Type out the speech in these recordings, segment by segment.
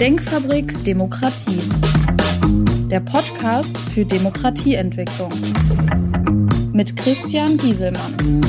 Denkfabrik Demokratie. Der Podcast für Demokratieentwicklung. Mit Christian Gieselmann.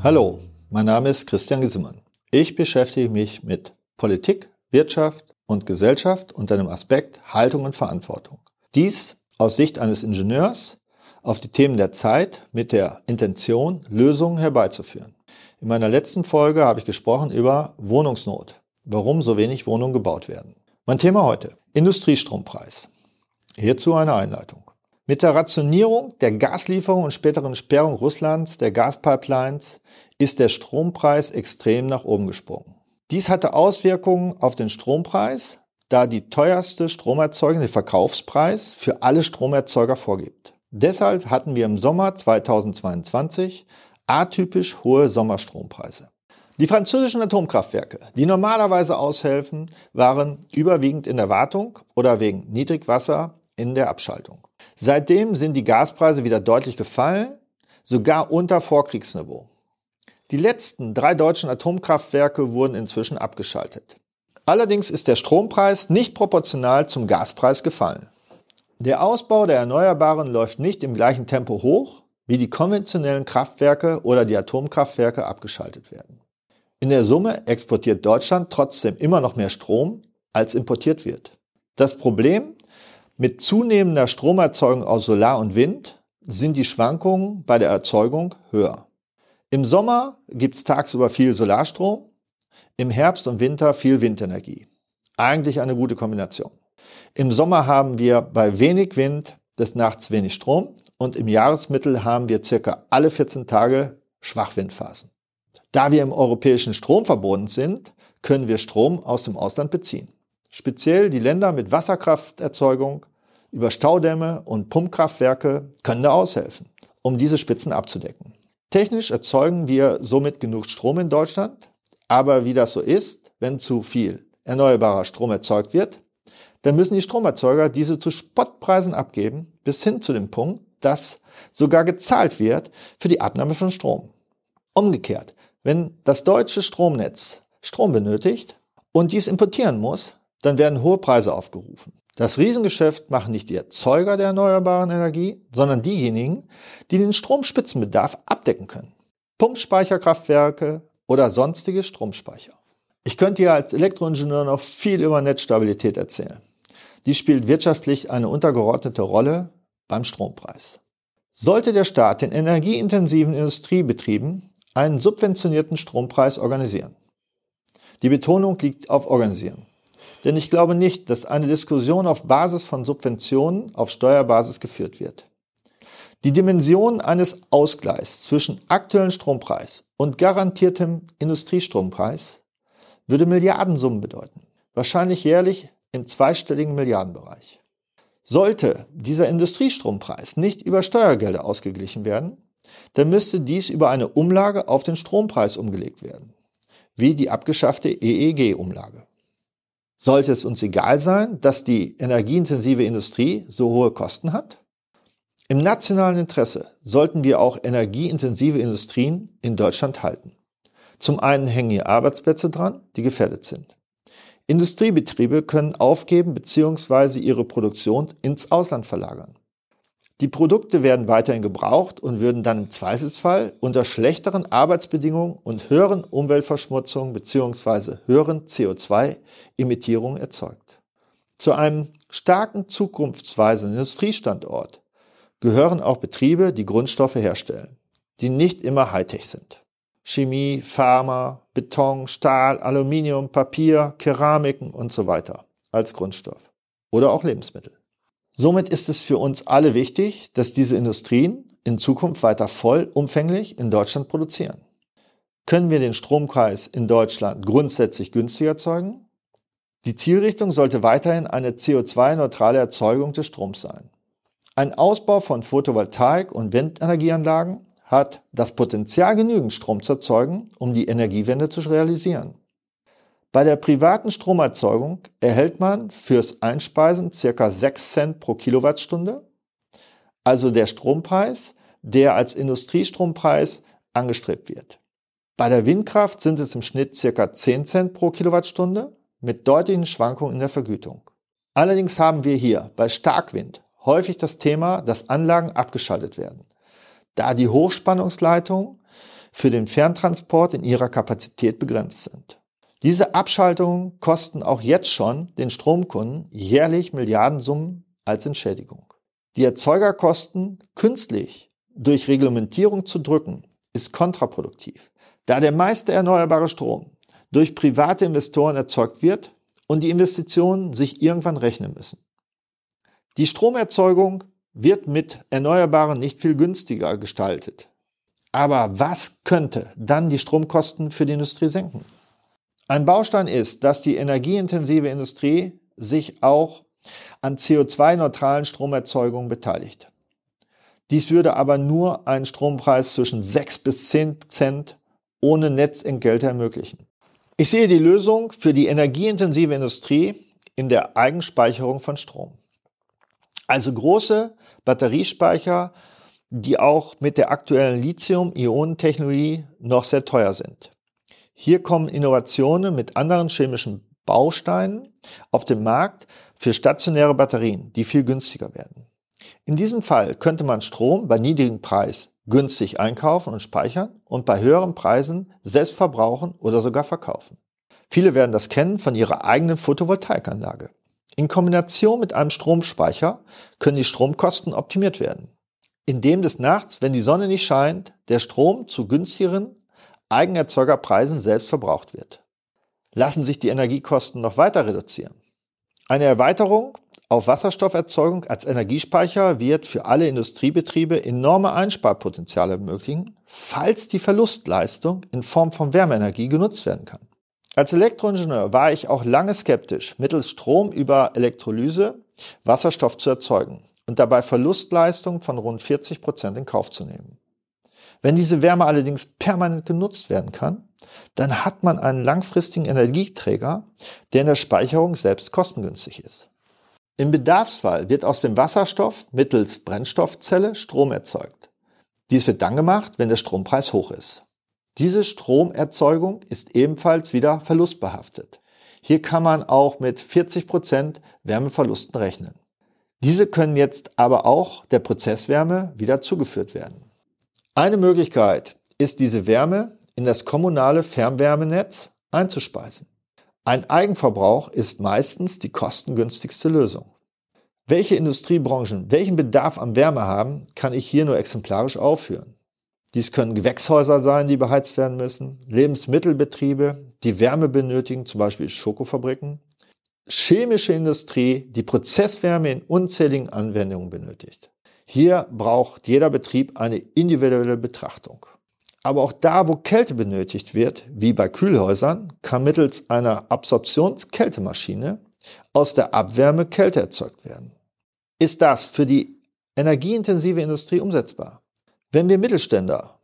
Hallo, mein Name ist Christian Gieselmann. Ich beschäftige mich mit Politik, Wirtschaft und Gesellschaft unter dem Aspekt Haltung und Verantwortung. Dies aus Sicht eines Ingenieurs auf die Themen der Zeit mit der Intention, Lösungen herbeizuführen. In meiner letzten Folge habe ich gesprochen über Wohnungsnot, warum so wenig Wohnungen gebaut werden. Mein Thema heute, Industriestrompreis. Hierzu eine Einleitung. Mit der Rationierung der Gaslieferung und späteren Sperrung Russlands der Gaspipelines ist der Strompreis extrem nach oben gesprungen. Dies hatte Auswirkungen auf den Strompreis, da die teuerste Stromerzeugung den Verkaufspreis für alle Stromerzeuger vorgibt. Deshalb hatten wir im Sommer 2022 atypisch hohe Sommerstrompreise. Die französischen Atomkraftwerke, die normalerweise aushelfen, waren überwiegend in der Wartung oder wegen Niedrigwasser in der Abschaltung. Seitdem sind die Gaspreise wieder deutlich gefallen, sogar unter Vorkriegsniveau. Die letzten drei deutschen Atomkraftwerke wurden inzwischen abgeschaltet. Allerdings ist der Strompreis nicht proportional zum Gaspreis gefallen. Der Ausbau der Erneuerbaren läuft nicht im gleichen Tempo hoch, wie die konventionellen Kraftwerke oder die Atomkraftwerke abgeschaltet werden. In der Summe exportiert Deutschland trotzdem immer noch mehr Strom, als importiert wird. Das Problem mit zunehmender Stromerzeugung aus Solar und Wind sind die Schwankungen bei der Erzeugung höher. Im Sommer gibt es tagsüber viel Solarstrom, im Herbst und Winter viel Windenergie. Eigentlich eine gute Kombination. Im Sommer haben wir bei wenig Wind des Nachts wenig Strom und im Jahresmittel haben wir circa alle 14 Tage Schwachwindphasen. Da wir im europäischen Stromverbund sind, können wir Strom aus dem Ausland beziehen. Speziell die Länder mit Wasserkrafterzeugung über Staudämme und Pumpkraftwerke können da aushelfen, um diese Spitzen abzudecken. Technisch erzeugen wir somit genug Strom in Deutschland, aber wie das so ist, wenn zu viel erneuerbarer Strom erzeugt wird, dann müssen die Stromerzeuger diese zu Spottpreisen abgeben, bis hin zu dem Punkt, dass sogar gezahlt wird für die Abnahme von Strom. Umgekehrt, wenn das deutsche Stromnetz Strom benötigt und dies importieren muss, dann werden hohe Preise aufgerufen. Das Riesengeschäft machen nicht die Erzeuger der erneuerbaren Energie, sondern diejenigen, die den Stromspitzenbedarf abdecken können. Pumpspeicherkraftwerke oder sonstige Stromspeicher. Ich könnte hier als Elektroingenieur noch viel über Netzstabilität erzählen. Die spielt wirtschaftlich eine untergeordnete Rolle beim Strompreis. Sollte der Staat den energieintensiven Industriebetrieben einen subventionierten Strompreis organisieren? Die Betonung liegt auf organisieren. Denn ich glaube nicht, dass eine Diskussion auf Basis von Subventionen auf Steuerbasis geführt wird. Die Dimension eines Ausgleichs zwischen aktuellem Strompreis und garantiertem Industriestrompreis würde Milliardensummen bedeuten. Wahrscheinlich jährlich im zweistelligen Milliardenbereich. Sollte dieser Industriestrompreis nicht über Steuergelder ausgeglichen werden, dann müsste dies über eine Umlage auf den Strompreis umgelegt werden, wie die abgeschaffte EEG-Umlage. Sollte es uns egal sein, dass die energieintensive Industrie so hohe Kosten hat? Im nationalen Interesse sollten wir auch energieintensive Industrien in Deutschland halten. Zum einen hängen hier Arbeitsplätze dran, die gefährdet sind. Industriebetriebe können aufgeben bzw. ihre Produktion ins Ausland verlagern. Die Produkte werden weiterhin gebraucht und würden dann im Zweifelsfall unter schlechteren Arbeitsbedingungen und höheren Umweltverschmutzungen bzw. höheren CO2-Emittierungen erzeugt. Zu einem starken zukunftsweisenden Industriestandort gehören auch Betriebe, die Grundstoffe herstellen, die nicht immer Hightech sind. Chemie, Pharma, Beton, Stahl, Aluminium, Papier, Keramiken und so weiter als Grundstoff. Oder auch Lebensmittel. Somit ist es für uns alle wichtig, dass diese Industrien in Zukunft weiter vollumfänglich in Deutschland produzieren. Können wir den Strompreis in Deutschland grundsätzlich günstiger erzeugen? Die Zielrichtung sollte weiterhin eine CO2-neutrale Erzeugung des Stroms sein. Ein Ausbau von Photovoltaik- und Windenergieanlagen hat das Potenzial, genügend Strom zu erzeugen, um die Energiewende zu realisieren. Bei der privaten Stromerzeugung erhält man fürs Einspeisen circa 6 Cent pro Kilowattstunde, also der Strompreis, der als Industriestrompreis angestrebt wird. Bei der Windkraft sind es im Schnitt circa 10 Cent pro Kilowattstunde mit deutlichen Schwankungen in der Vergütung. Allerdings haben wir hier bei Starkwind häufig das Thema, dass Anlagen abgeschaltet werden, da die Hochspannungsleitungen für den Ferntransport in ihrer Kapazität begrenzt sind. Diese Abschaltungen kosten auch jetzt schon den Stromkunden jährlich Milliardensummen als Entschädigung. Die Erzeugerkosten künstlich durch Reglementierung zu drücken, ist kontraproduktiv, da der meiste erneuerbare Strom durch private Investoren erzeugt wird und die Investitionen sich irgendwann rechnen müssen. Die Stromerzeugung wird mit Erneuerbaren nicht viel günstiger gestaltet. Aber was könnte dann die Stromkosten für die Industrie senken? Ein Baustein ist, dass die energieintensive Industrie sich auch an CO2-neutralen Stromerzeugungen beteiligt. Dies würde aber nur einen Strompreis zwischen 6 bis 10 Cent ohne Netzentgelte ermöglichen. Ich sehe die Lösung für die energieintensive Industrie in der Eigenspeicherung von Strom. Also große Batteriespeicher, die auch mit der aktuellen Lithium-Ionen-Technologie noch sehr teuer sind. Hier kommen Innovationen mit anderen chemischen Bausteinen auf den Markt für stationäre Batterien, die viel günstiger werden. In diesem Fall könnte man Strom bei niedrigem Preis günstig einkaufen und speichern und bei höheren Preisen selbst verbrauchen oder sogar verkaufen. Viele werden das kennen von ihrer eigenen Photovoltaikanlage. In Kombination mit einem Stromspeicher können die Stromkosten optimiert werden, indem des Nachts, wenn die Sonne nicht scheint, der Strom zu günstigeren Eigenerzeugerpreisen selbst verbraucht wird. Lassen sich die Energiekosten noch weiter reduzieren. Eine Erweiterung auf Wasserstofferzeugung als Energiespeicher wird für alle Industriebetriebe enorme Einsparpotenziale ermöglichen, falls die Verlustleistung in Form von Wärmeenergie genutzt werden kann. Als Elektroingenieur war ich auch lange skeptisch, mittels Strom über Elektrolyse Wasserstoff zu erzeugen und dabei Verlustleistungen von rund 40 Prozent in Kauf zu nehmen. Wenn diese Wärme allerdings permanent genutzt werden kann, dann hat man einen langfristigen Energieträger, der in der Speicherung selbst kostengünstig ist. Im Bedarfsfall wird aus dem Wasserstoff mittels Brennstoffzelle Strom erzeugt. Dies wird dann gemacht, wenn der Strompreis hoch ist. Diese Stromerzeugung ist ebenfalls wieder verlustbehaftet. Hier kann man auch mit 40 Prozent Wärmeverlusten rechnen. Diese können jetzt aber auch der Prozesswärme wieder zugeführt werden. Eine Möglichkeit ist diese Wärme in das kommunale Fernwärmenetz einzuspeisen. Ein Eigenverbrauch ist meistens die kostengünstigste Lösung. Welche Industriebranchen welchen Bedarf an Wärme haben, kann ich hier nur exemplarisch aufführen. Dies können Gewächshäuser sein, die beheizt werden müssen, Lebensmittelbetriebe, die Wärme benötigen, zum Beispiel Schokofabriken, chemische Industrie, die Prozesswärme in unzähligen Anwendungen benötigt. Hier braucht jeder Betrieb eine individuelle Betrachtung. Aber auch da, wo Kälte benötigt wird, wie bei Kühlhäusern, kann mittels einer Absorptionskältemaschine aus der Abwärme Kälte erzeugt werden. Ist das für die energieintensive Industrie umsetzbar? Wenn wir Mittelständler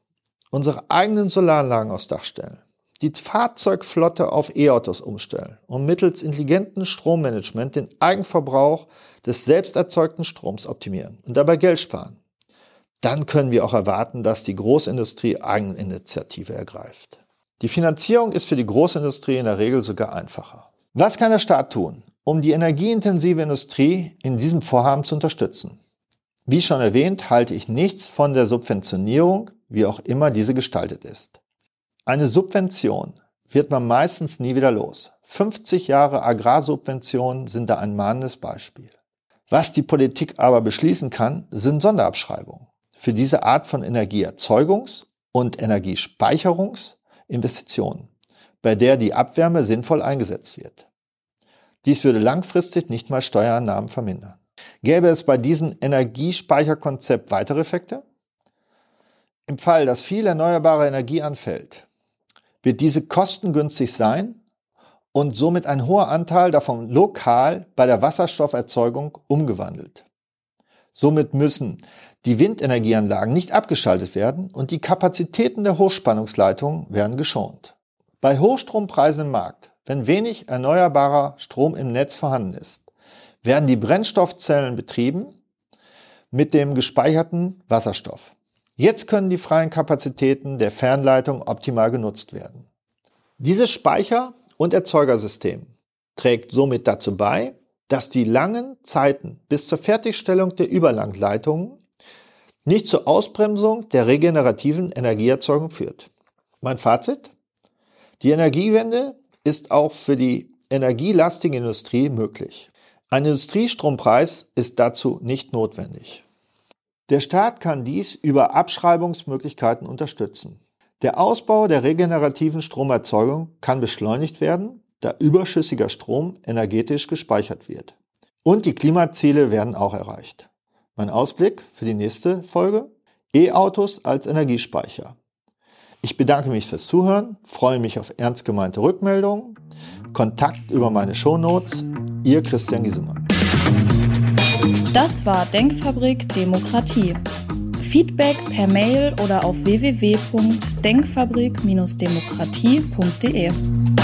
unsere eigenen Solaranlagen aufs Dach stellen, die Fahrzeugflotte auf E-Autos umstellen und mittels intelligenten Strommanagement den Eigenverbrauch des selbst erzeugten Stroms optimieren und dabei Geld sparen, dann können wir auch erwarten, dass die Großindustrie Eigeninitiative ergreift. Die Finanzierung ist für die Großindustrie in der Regel sogar einfacher. Was kann der Staat tun, um die energieintensive Industrie in diesem Vorhaben zu unterstützen? Wie schon erwähnt, halte ich nichts von der Subventionierung, wie auch immer diese gestaltet ist. Eine Subvention wird man meistens nie wieder los. 50 Jahre Agrarsubventionen sind da ein mahnendes Beispiel. Was die Politik aber beschließen kann, sind Sonderabschreibungen für diese Art von Energieerzeugungs- und Energiespeicherungsinvestitionen, bei der die Abwärme sinnvoll eingesetzt wird. Dies würde langfristig nicht mal Steuereinnahmen vermindern. Gäbe es bei diesem Energiespeicherkonzept weitere Effekte? Im Fall, dass viel erneuerbare Energie anfällt, wird diese kostengünstig sein und somit ein hoher Anteil davon lokal bei der Wasserstofferzeugung umgewandelt. Somit müssen die Windenergieanlagen nicht abgeschaltet werden und die Kapazitäten der Hochspannungsleitungen werden geschont. Bei Hochstrompreisen im Markt, wenn wenig erneuerbarer Strom im Netz vorhanden ist, werden die Brennstoffzellen betrieben mit dem gespeicherten Wasserstoff. Jetzt können die freien Kapazitäten der Fernleitung optimal genutzt werden. Dieses Speicher- und Erzeugersystem trägt somit dazu bei, dass die langen Zeiten bis zur Fertigstellung der Überlangleitungen nicht zur Ausbremsung der regenerativen Energieerzeugung führt. Mein Fazit? Die Energiewende ist auch für die energielastige Industrie möglich. Ein Industriestrompreis ist dazu nicht notwendig. Der Staat kann dies über Abschreibungsmöglichkeiten unterstützen. Der Ausbau der regenerativen Stromerzeugung kann beschleunigt werden, da überschüssiger Strom energetisch gespeichert wird. Und die Klimaziele werden auch erreicht. Mein Ausblick für die nächste Folge? E-Autos als Energiespeicher. Ich bedanke mich fürs Zuhören, freue mich auf ernst gemeinte Rückmeldungen. Kontakt über meine Shownotes. Ihr Christian Giesemann. Das war Denkfabrik Demokratie. Feedback per Mail oder auf www.denkfabrik-demokratie.de.